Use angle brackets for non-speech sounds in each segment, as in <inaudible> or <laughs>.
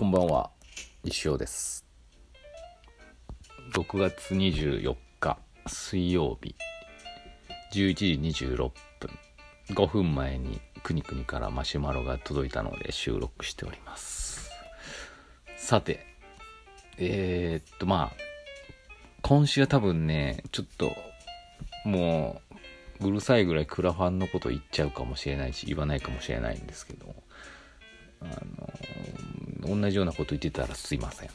こんばんは、石尾です。6月24日、水曜日、11時26分、5分前にくにくにからマシュマロが届いたので収録しております。さて、えー、っと、まあ、今週は多分ね、ちょっと、もう、うるさいぐらいクラファンのこと言っちゃうかもしれないし、言わないかもしれないんですけど、あの同じようなこと言ってたらすいません。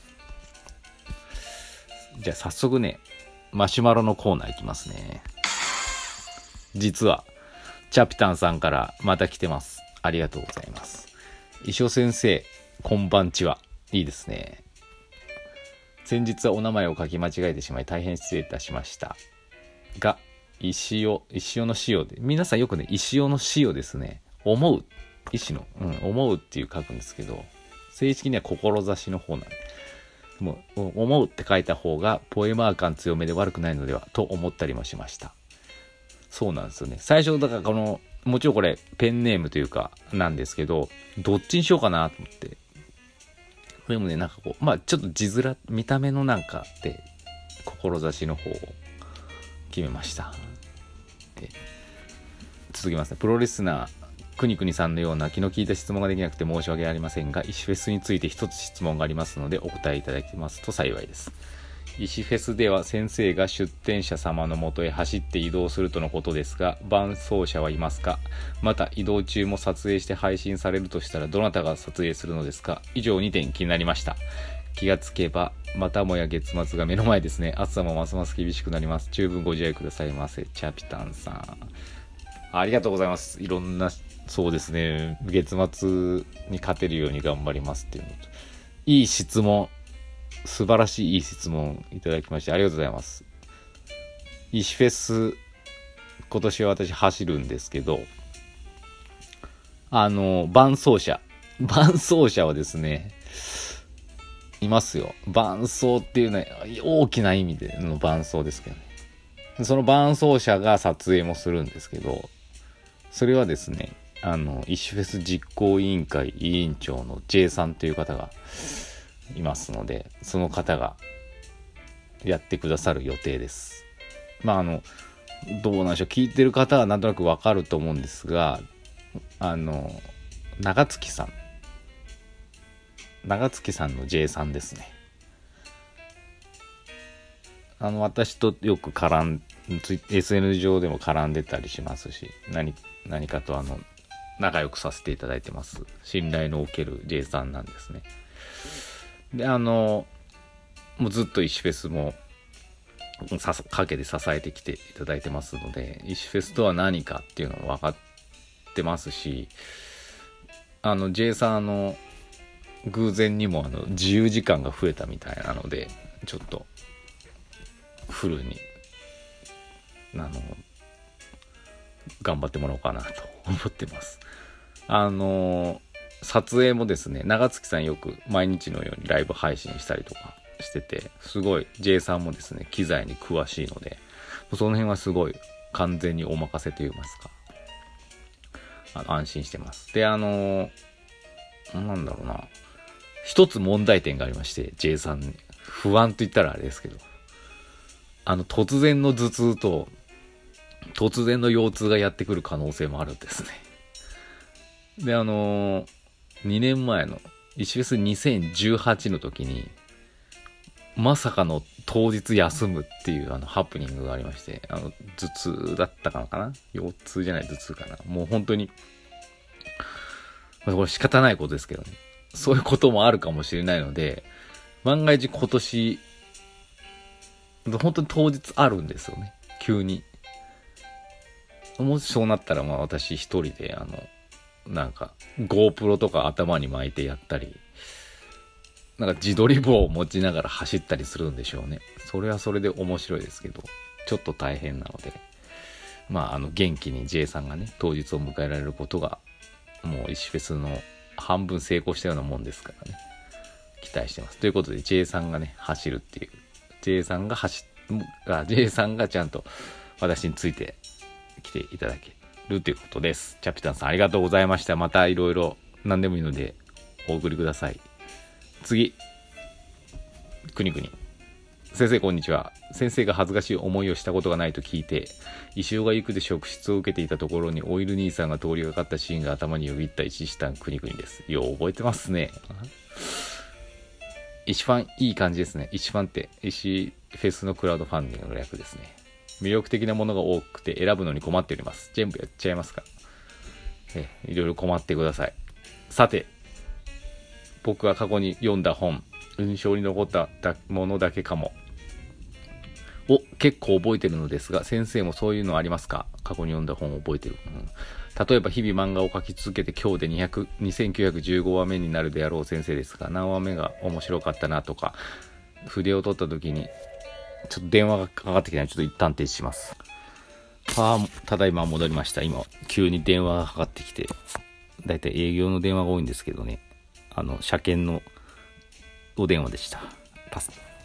じゃあ早速ね、マシュマロのコーナーいきますね。実は、チャピタンさんからまた来てます。ありがとうございます。石尾先生、こんばんちは。いいですね。先日はお名前を書き間違えてしまい大変失礼いたしました。が、石尾、石尾の塩で、皆さんよくね、石尾の塩ですね。思う。石の、うん、思うっていう書くんですけど、正式には志の方なんで。もう、思うって書いた方が、ポエマー感強めで悪くないのでは、と思ったりもしました。そうなんですよね。最初、だからこの、もちろんこれ、ペンネームというか、なんですけど、どっちにしようかなと思って。でもね、なんかこう、まあちょっと字面、見た目のなんかで、志の方を決めました。で続きますね。プロレスナー、くにくにさんのような気の利いた質問ができなくて申し訳ありませんが、石フェスについて一つ質問がありますので、お答えいただきますと幸いです。石フェスでは先生が出展者様のもとへ走って移動するとのことですが、伴走者はいますか？また移動中も撮影して配信されるとしたらどなたが撮影するのですか？以上2点気になりました。気がつけば、またもや月末が目の前ですね。暑さもますます厳しくなります。十分ご自愛くださいませ。チャピタンさん。ありがとうございます。いろんな、そうですね。月末に勝てるように頑張りますっていうのと。いい質問。素晴らしいいい質問いただきましてありがとうございます。石フェス、今年は私走るんですけど、あの、伴走者。<laughs> 伴走者はですね、いますよ。伴走っていうのは大きな意味での伴走ですけどね。その伴走者が撮影もするんですけど、それはですね、あの、石フェス実行委員会委員長の J さんという方がいますので、その方がやってくださる予定です。まあ、あの、どうなんでしょう。聞いてる方はなんとなくわかると思うんですが、あの、長月さん。長月さんの J さんですね。あの、私とよく絡ん、ツイ SN 上でも絡んでたりしますし、何、何かとあの、仲良くさせていただいてます。信頼のおける J さんなんですね。で、あの、もうずっと石フェスも、ささ陰で支えてきていただいてますので、石フェスとは何かっていうのも分かってますし、あの、J さん、あの、偶然にもあの自由時間が増えたみたいなので、ちょっと、フルに、あの、頑張ってもらおうかなと思ってます。あの、撮影もですね、長月さんよく毎日のようにライブ配信したりとかしてて、すごい J さんもですね、機材に詳しいので、その辺はすごい完全にお任せと言いますか、あの安心してます。で、あの、なんだろうな、一つ問題点がありまして、J さん。不安と言ったらあれですけど、あの、突然の頭痛と、突然の腰痛がやってくる可能性もあるんですね。で、あの2年前の、石フェ2018の時に、まさかの当日休むっていうあのハプニングがありまして、あの、頭痛だったかな？かな腰痛じゃない頭痛かな？もう本当に、これ仕方ないことですけどね。そういうこともあるかもしれないので、万が一今年、本当に当日あるんですよね。急に。もしそうなったら、まあ私一人で、あの、なんか、GoPro とか頭に巻いてやったり、なんか自撮り棒を持ちながら走ったりするんでしょうね。それはそれで面白いですけど、ちょっと大変なので、まあ、あの、元気に J さんがね、当日を迎えられることが、もう石フェスの半分成功したようなもんですからね。期待してます。ということで、J さんがね、走るっていう。J さんが走っ、J さんがちゃんと私について来ていただけるということです。チャピタンさんありがとうございました。またいろいろ何でもいいのでお送りください。次。くにくに。先生こんにちは。先生が恥ずかしい思いをしたことがないと聞いて、石尾が行くで職質を受けていたところにオイル兄さんが通りがかったシーンが頭によぎった石下くにくにです。よう覚えてますね。石ファンいい感じですね。石ファンって石フェスのクラウドファンディングの略ですね。魅力的なものが多くて選ぶのに困っております。全部やっちゃいますかえ、いろいろ困ってください。さて、僕は過去に読んだ本、印象に残ったものだけかも。お、結構覚えてるのですが、先生もそういうのありますか？過去に読んだ本を覚えてる。うん例えば日々漫画を描き続けて今日で200 2915話目になるであろう先生ですが何話目が面白かったなとか筆を取った時にちょっと電話がかかってきたのでちょっと一旦停止します。ああ、ただいま戻りました。今、急に電話がかかってきて、だいたい営業の電話が多いんですけどね、あの、車検のお電話でした。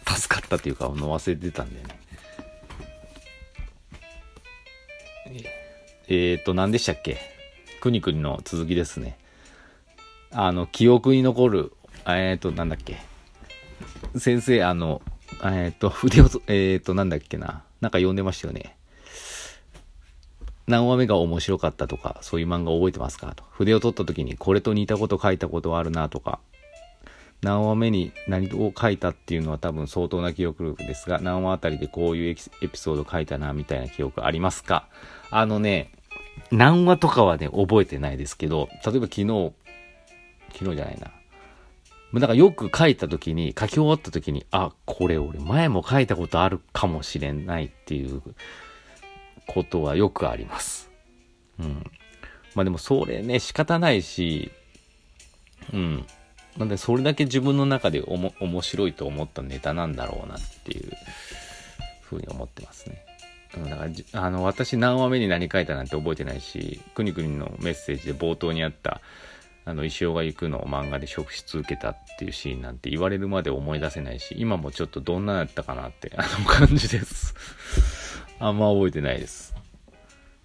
助かったというか、の忘れてたんでね。えっ、ー、と、何でしたっけ？くにくにの続きですね。あの、記憶に残る、えっ、ー、と、なんだっけ？先生、あの、えっ、と、<laughs> 筆を、えっ、と、なんだっけな。なんか読んでましたよね。何話目が面白かったとか、そういう漫画覚えてますかと。筆を取った時にこれと似たこと書いたことはあるなとか、何話目に何を書いたっていうのは多分相当な記憶力ですが、何話あたりでこういうエピソード書いたなみたいな記憶ありますかあのね、何話とかはね、覚えてないですけど、例えば昨日、昨日じゃないな。なんかよく書いた時に、書き終わった時に、あ、これ俺前も書いたことあるかもしれないっていうことはよくあります。うん。まあでもそれね、仕方ないし、うん。なんでそれだけ自分の中でおも面白いと思ったネタなんだろうなっていうふうに思ってますね。だからあの私何話目に何書いたなんて覚えてないしくにくにのメッセージで冒頭にあったあの石尾が行くのを漫画で職質受けたっていうシーンなんて言われるまで思い出せないし今もちょっとどんなやったかなって <laughs> あの感じですあんま覚えてないです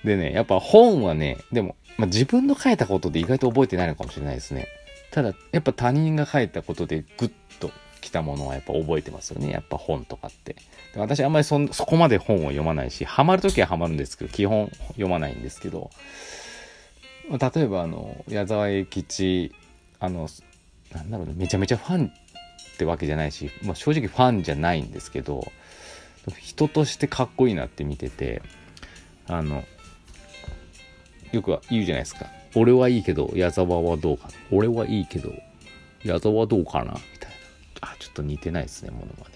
でねやっぱ本はねでも、まあ、自分の書いたことで意外と覚えてないのかもしれないですねただやっぱ他人が書いたことでグッときたものはやっぱ覚えてますよね。やっぱ本とかってで。私あんまりそそこまで本を読まないし、ハマるときはハマるんですけど、基本読まないんですけど、例えばあの、矢沢永吉、あの、なんだろうね、めちゃめちゃファンってわけじゃないし、まあ、正直ファンじゃないんですけど、人としてかっこいいなって見てて、あの、よく言うじゃないですか。俺はいいけど、矢沢はどうか。俺はいいけど、矢沢はどうかなあ、ちょっと似てないですね、ものまね。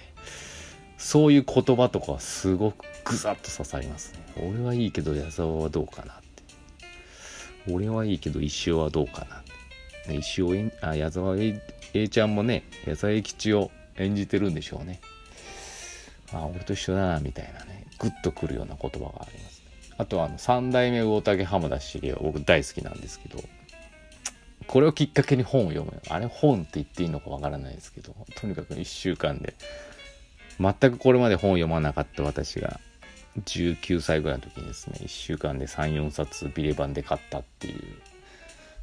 そういう言葉とかはすごくぐざっと刺さりますね。俺はいいけど矢沢はどうかな。俺はいいけど石尾はどうかなって。石尾あ、矢沢 A, A ちゃんもね、矢沢永吉を演じてるんでしょうね。あ、俺と一緒だな、みたいなね。グッとくるような言葉があります、ね。あとはあの、三代目魚竹浜田茂は僕大好きなんですけど、これをきっかけに本を読むあれ本って言っていいのかわからないですけどとにかく1週間で全くこれまで本を読まなかった私が19歳ぐらいの時にですね1週間で34冊ビレバンで買ったっていう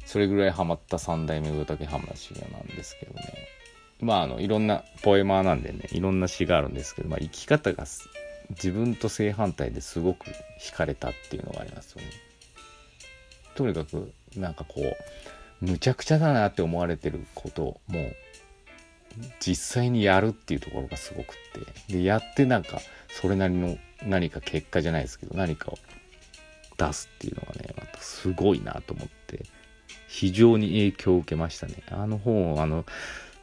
それぐらいハマった三代目上竹浜田茂なんですけどねまああのいろんなポエマーなんでねいろんな詩があるんですけど、まあ、生き方が自分と正反対ですごく惹かれたっていうのがありますよね。とにかくなんかこうむちゃくちゃだなって思われてることをもう実際にやるっていうところがすごくって。でやってなんかそれなりの何か結果じゃないですけど何かを出すっていうのがねまたすごいなと思って。非常に影響を受けましたね。あの本をあの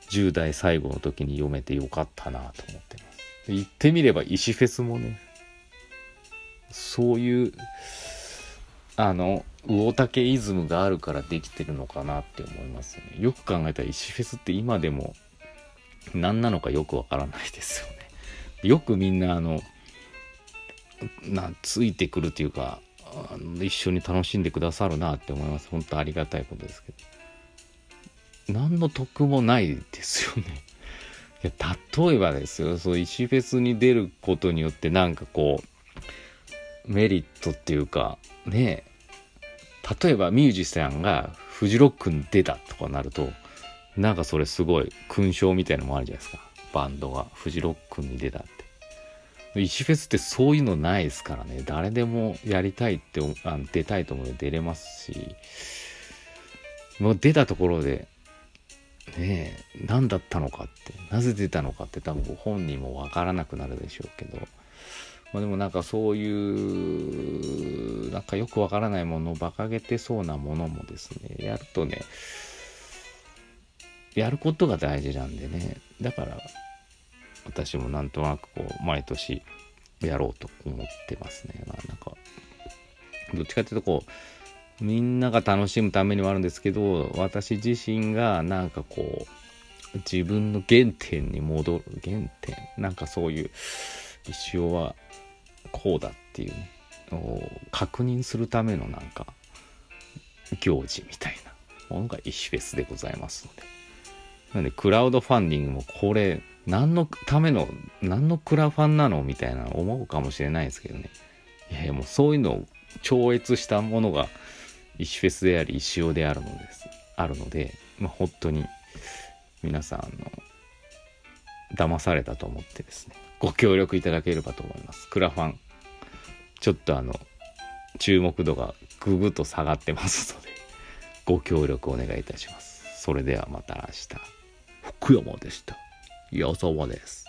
10代最後の時に読めてよかったなと思ってます。言ってみれば石フェスもねそういうあの魚竹イズムがあるからできてるのかなって思いますね。よく考えたら石フェスって今でも何なのかよくわからないですよね。よくみんなあの、な、ついてくるというか、一緒に楽しんでくださるなって思います。本当ありがたいことですけど。何の得もないですよね。<laughs> いや、例えばですよ、そう、石フェスに出ることによってなんかこう、メリットっていうか、ね、例えばミュージシャンがフジロックに出たとかなると、なんかそれすごい勲章みたいのもあるじゃないですか。バンドがフジロックに出たって。石フェスってそういうのないですからね。誰でもやりたいってあの出たいと思う出れますし。もう出たところでねえ何だったのかって。なぜ出たのかって多分本人もわからなくなるでしょうけど、まあ、でもなんかそういうなんかよくわからないものを馬鹿げてそうなものもですねやるとねやることが大事なんでね。だから私もなんとなくこう毎年やろうと思ってますね。まあなんかどっちかっていうとこうみんなが楽しむためにはあるんですけど私自身がなんかこう自分の原点に戻る原点なんかそういう一生はこうだっていうのを確認するためのなんか行事みたいなものが石フェスでございますので。なんでクラウドファンディングもこれ何のための何のクラファンなのみたいな思うかもしれないですけどね。いやいやもうそういうのを超越したものが石フェスであり石尾であるのです。あるので、まあ、本当に皆さんあの騙されたと思ってですねご協力いただければと思います。クラファンちょっとあの注目度がぐぐっと下がってますのでご協力お願いいたします。それではまた明日。福山でした。矢沢です。